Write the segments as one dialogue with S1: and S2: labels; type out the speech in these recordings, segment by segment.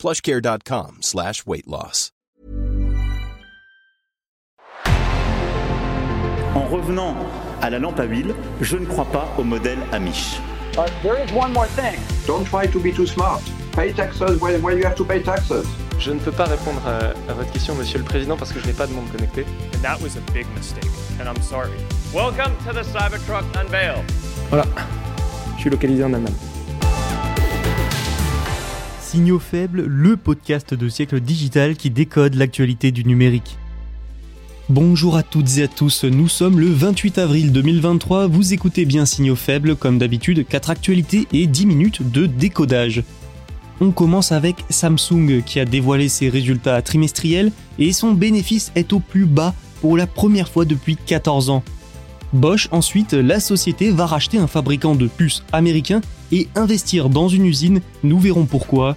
S1: plushcare.com slash weight loss.
S2: En revenant à la lampe à huile, je ne crois pas au modèle Amish.
S3: Uh, there is one more thing.
S4: Don't try to be too smart. Pay taxes when, when you have to pay taxes.
S5: Je ne peux pas répondre à, à votre question, Monsieur le Président, parce que je n'ai pas de monde connecté.
S6: And that was a big mistake, and I'm sorry. Welcome to the Cybertruck Unveil.
S5: Voilà, je suis localisé en Allemagne.
S7: Signaux faibles, le podcast de siècle digital qui décode l'actualité du numérique. Bonjour à toutes et à tous, nous sommes le 28 avril 2023, vous écoutez bien Signaux faibles, comme d'habitude, 4 actualités et 10 minutes de décodage. On commence avec Samsung qui a dévoilé ses résultats trimestriels et son bénéfice est au plus bas pour la première fois depuis 14 ans. Bosch ensuite, la société va racheter un fabricant de puces américain et investir dans une usine, nous verrons pourquoi.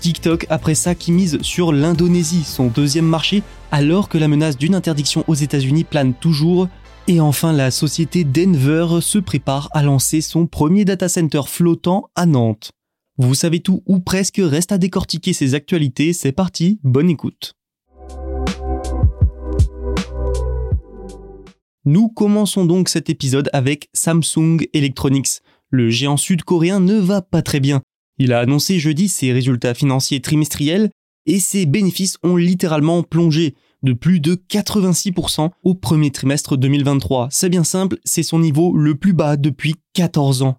S7: TikTok après ça qui mise sur l'Indonésie, son deuxième marché, alors que la menace d'une interdiction aux États-Unis plane toujours. Et enfin, la société Denver se prépare à lancer son premier data center flottant à Nantes. Vous savez tout ou presque, reste à décortiquer ces actualités, c'est parti, bonne écoute. Nous commençons donc cet épisode avec Samsung Electronics. Le géant sud-coréen ne va pas très bien. Il a annoncé jeudi ses résultats financiers trimestriels et ses bénéfices ont littéralement plongé de plus de 86% au premier trimestre 2023. C'est bien simple, c'est son niveau le plus bas depuis 14 ans.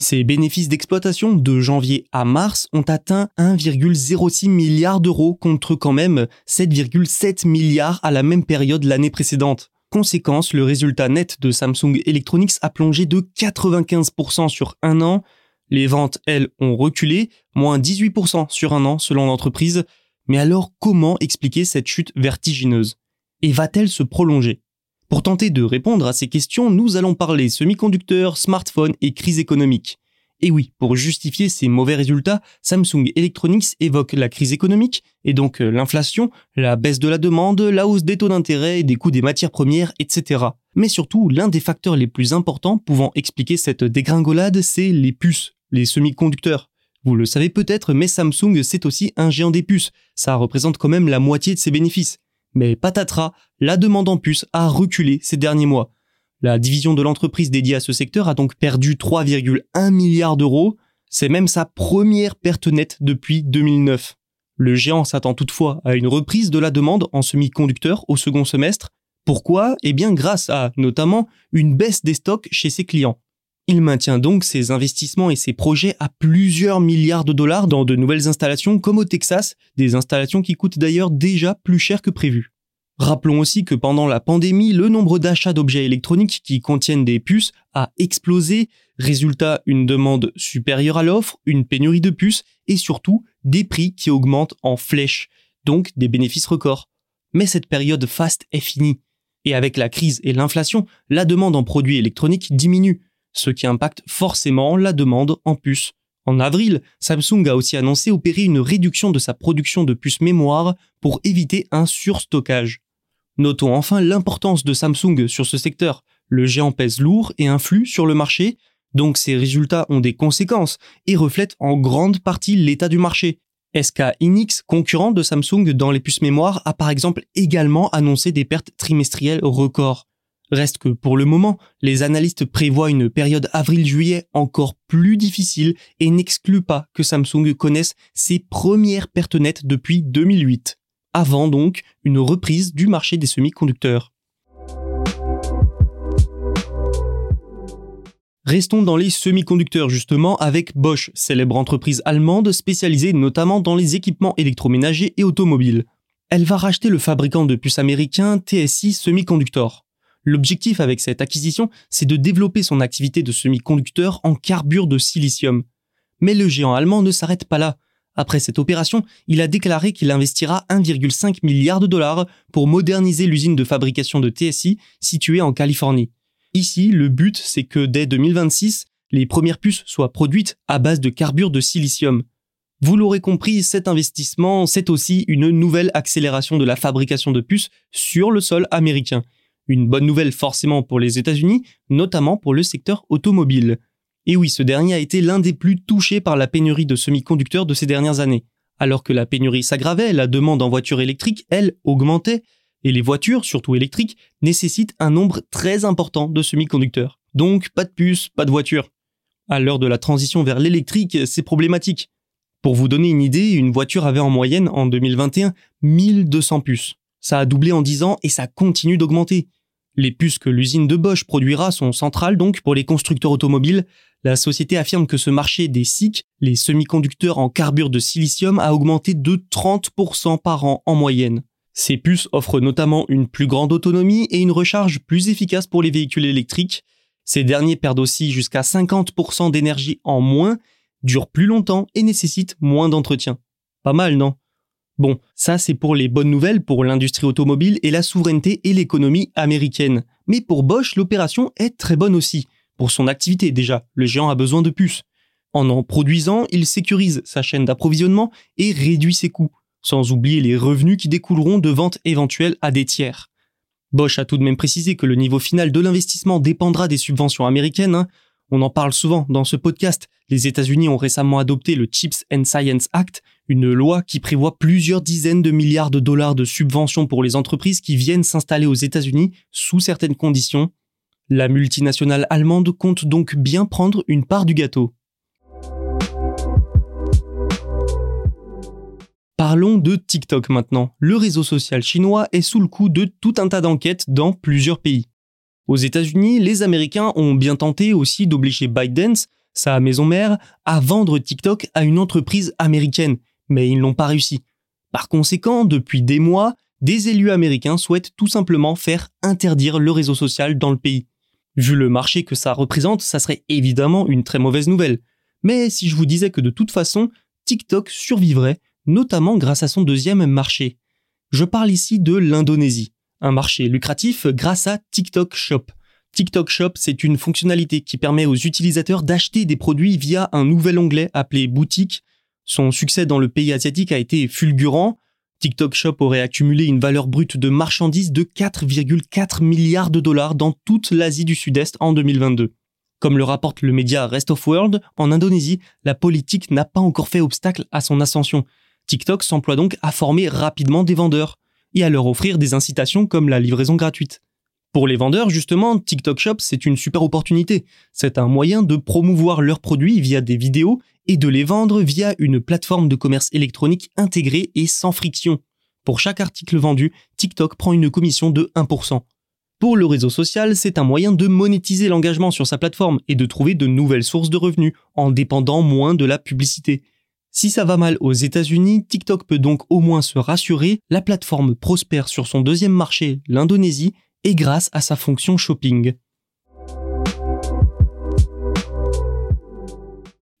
S7: Ses bénéfices d'exploitation de janvier à mars ont atteint 1,06 milliard d'euros contre quand même 7,7 milliards à la même période l'année précédente. Conséquence, le résultat net de Samsung Electronics a plongé de 95% sur un an. Les ventes, elles, ont reculé, moins 18% sur un an selon l'entreprise. Mais alors comment expliquer cette chute vertigineuse? Et va-t-elle se prolonger? Pour tenter de répondre à ces questions, nous allons parler semi-conducteurs, smartphones et crise économique. Et oui, pour justifier ces mauvais résultats, Samsung Electronics évoque la crise économique, et donc euh, l'inflation, la baisse de la demande, la hausse des taux d'intérêt des coûts des matières premières, etc. Mais surtout, l'un des facteurs les plus importants pouvant expliquer cette dégringolade, c'est les puces, les semi-conducteurs. Vous le savez peut-être, mais Samsung c'est aussi un géant des puces, ça représente quand même la moitié de ses bénéfices. Mais patatras, la demande en puces a reculé ces derniers mois. La division de l'entreprise dédiée à ce secteur a donc perdu 3,1 milliards d'euros. C'est même sa première perte nette depuis 2009. Le géant s'attend toutefois à une reprise de la demande en semi-conducteurs au second semestre. Pourquoi? Eh bien grâce à, notamment, une baisse des stocks chez ses clients. Il maintient donc ses investissements et ses projets à plusieurs milliards de dollars dans de nouvelles installations comme au Texas, des installations qui coûtent d'ailleurs déjà plus cher que prévu. Rappelons aussi que pendant la pandémie, le nombre d'achats d'objets électroniques qui contiennent des puces a explosé, résultat une demande supérieure à l'offre, une pénurie de puces et surtout des prix qui augmentent en flèche, donc des bénéfices records. Mais cette période faste est finie. Et avec la crise et l'inflation, la demande en produits électroniques diminue, ce qui impacte forcément la demande en puces. En avril, Samsung a aussi annoncé opérer une réduction de sa production de puces mémoire pour éviter un surstockage. Notons enfin l'importance de Samsung sur ce secteur. Le géant pèse lourd et influe sur le marché, donc ses résultats ont des conséquences et reflètent en grande partie l'état du marché. SK Inix, concurrent de Samsung dans les puces mémoire, a par exemple également annoncé des pertes trimestrielles records. Reste que pour le moment, les analystes prévoient une période avril-juillet encore plus difficile et n'excluent pas que Samsung connaisse ses premières pertes nettes depuis 2008 avant donc une reprise du marché des semi-conducteurs. Restons dans les semi-conducteurs justement avec Bosch, célèbre entreprise allemande spécialisée notamment dans les équipements électroménagers et automobiles. Elle va racheter le fabricant de puces américain TSI Semiconductor. L'objectif avec cette acquisition, c'est de développer son activité de semi-conducteurs en carbure de silicium. Mais le géant allemand ne s'arrête pas là. Après cette opération, il a déclaré qu'il investira 1,5 milliard de dollars pour moderniser l'usine de fabrication de TSI située en Californie. Ici, le but, c'est que dès 2026, les premières puces soient produites à base de carbure de silicium. Vous l'aurez compris, cet investissement, c'est aussi une nouvelle accélération de la fabrication de puces sur le sol américain. Une bonne nouvelle forcément pour les États-Unis, notamment pour le secteur automobile. Et oui, ce dernier a été l'un des plus touchés par la pénurie de semi-conducteurs de ces dernières années. Alors que la pénurie s'aggravait, la demande en voitures électriques, elle, augmentait, et les voitures, surtout électriques, nécessitent un nombre très important de semi-conducteurs. Donc pas de puces, pas de voitures. À l'heure de la transition vers l'électrique, c'est problématique. Pour vous donner une idée, une voiture avait en moyenne en 2021 1200 puces. Ça a doublé en 10 ans et ça continue d'augmenter. Les puces que l'usine de Bosch produira sont centrales donc pour les constructeurs automobiles. La société affirme que ce marché des SiC, les semi-conducteurs en carbure de silicium, a augmenté de 30% par an en moyenne. Ces puces offrent notamment une plus grande autonomie et une recharge plus efficace pour les véhicules électriques. Ces derniers perdent aussi jusqu'à 50% d'énergie en moins, durent plus longtemps et nécessitent moins d'entretien. Pas mal, non? Bon, ça c'est pour les bonnes nouvelles pour l'industrie automobile et la souveraineté et l'économie américaine. Mais pour Bosch, l'opération est très bonne aussi. Pour son activité déjà, le géant a besoin de puces. En en produisant, il sécurise sa chaîne d'approvisionnement et réduit ses coûts, sans oublier les revenus qui découleront de ventes éventuelles à des tiers. Bosch a tout de même précisé que le niveau final de l'investissement dépendra des subventions américaines. Hein. On en parle souvent dans ce podcast. Les États-Unis ont récemment adopté le Chips and Science Act, une loi qui prévoit plusieurs dizaines de milliards de dollars de subventions pour les entreprises qui viennent s'installer aux États-Unis sous certaines conditions. La multinationale allemande compte donc bien prendre une part du gâteau. Parlons de TikTok maintenant. Le réseau social chinois est sous le coup de tout un tas d'enquêtes dans plusieurs pays. Aux États-Unis, les Américains ont bien tenté aussi d'obliger ByteDance, sa maison mère, à vendre TikTok à une entreprise américaine mais ils n'ont pas réussi. Par conséquent, depuis des mois, des élus américains souhaitent tout simplement faire interdire le réseau social dans le pays. Vu le marché que ça représente, ça serait évidemment une très mauvaise nouvelle. Mais si je vous disais que de toute façon, TikTok survivrait, notamment grâce à son deuxième marché. Je parle ici de l'Indonésie, un marché lucratif grâce à TikTok Shop. TikTok Shop, c'est une fonctionnalité qui permet aux utilisateurs d'acheter des produits via un nouvel onglet appelé boutique son succès dans le pays asiatique a été fulgurant. TikTok Shop aurait accumulé une valeur brute de marchandises de 4,4 milliards de dollars dans toute l'Asie du Sud-Est en 2022. Comme le rapporte le média Rest of World, en Indonésie, la politique n'a pas encore fait obstacle à son ascension. TikTok s'emploie donc à former rapidement des vendeurs et à leur offrir des incitations comme la livraison gratuite. Pour les vendeurs, justement, TikTok Shop, c'est une super opportunité. C'est un moyen de promouvoir leurs produits via des vidéos et de les vendre via une plateforme de commerce électronique intégrée et sans friction. Pour chaque article vendu, TikTok prend une commission de 1%. Pour le réseau social, c'est un moyen de monétiser l'engagement sur sa plateforme et de trouver de nouvelles sources de revenus en dépendant moins de la publicité. Si ça va mal aux États-Unis, TikTok peut donc au moins se rassurer, la plateforme prospère sur son deuxième marché, l'Indonésie, et grâce à sa fonction shopping.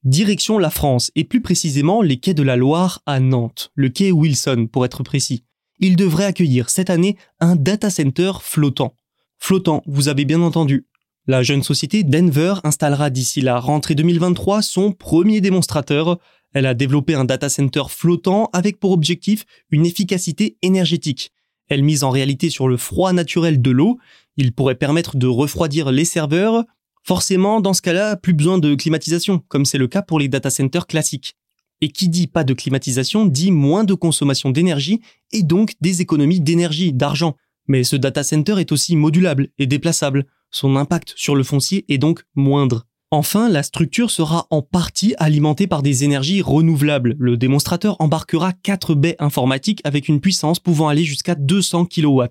S7: Direction la France, et plus précisément les quais de la Loire à Nantes, le quai Wilson pour être précis. Il devrait accueillir cette année un data center flottant. Flottant, vous avez bien entendu. La jeune société Denver installera d'ici la rentrée 2023 son premier démonstrateur. Elle a développé un data center flottant avec pour objectif une efficacité énergétique. Elle mise en réalité sur le froid naturel de l'eau. Il pourrait permettre de refroidir les serveurs, Forcément, dans ce cas-là, plus besoin de climatisation, comme c'est le cas pour les data centers classiques. Et qui dit pas de climatisation dit moins de consommation d'énergie et donc des économies d'énergie, d'argent. Mais ce data center est aussi modulable et déplaçable. Son impact sur le foncier est donc moindre. Enfin, la structure sera en partie alimentée par des énergies renouvelables. Le démonstrateur embarquera 4 baies informatiques avec une puissance pouvant aller jusqu'à 200 kW.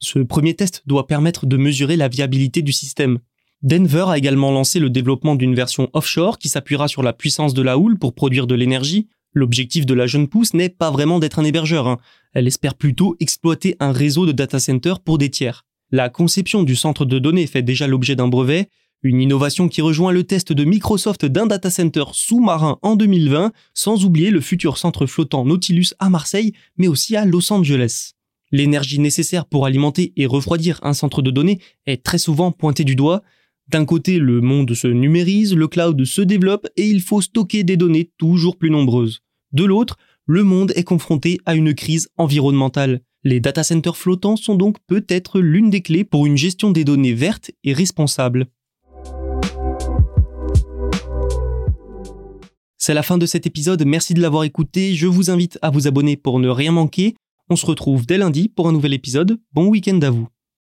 S7: Ce premier test doit permettre de mesurer la viabilité du système. Denver a également lancé le développement d'une version offshore qui s'appuiera sur la puissance de la houle pour produire de l'énergie. L'objectif de la jeune pousse n'est pas vraiment d'être un hébergeur, hein. elle espère plutôt exploiter un réseau de data centers pour des tiers. La conception du centre de données fait déjà l'objet d'un brevet, Une innovation qui rejoint le test de Microsoft d'un data center sous-marin en 2020, sans oublier le futur centre flottant Nautilus à Marseille, mais aussi à Los Angeles. L'énergie nécessaire pour alimenter et refroidir un centre de données est très souvent pointée du doigt. D'un côté, le monde se numérise, le cloud se développe et il faut stocker des données toujours plus nombreuses. De l'autre, le monde est confronté à une crise environnementale. Les data centers flottants sont donc peut-être l'une des clés pour une gestion des données vertes et responsable. C'est la fin de cet épisode, merci de l'avoir écouté, je vous invite à vous abonner pour ne rien manquer. On se retrouve dès lundi pour un nouvel épisode, bon week-end à vous.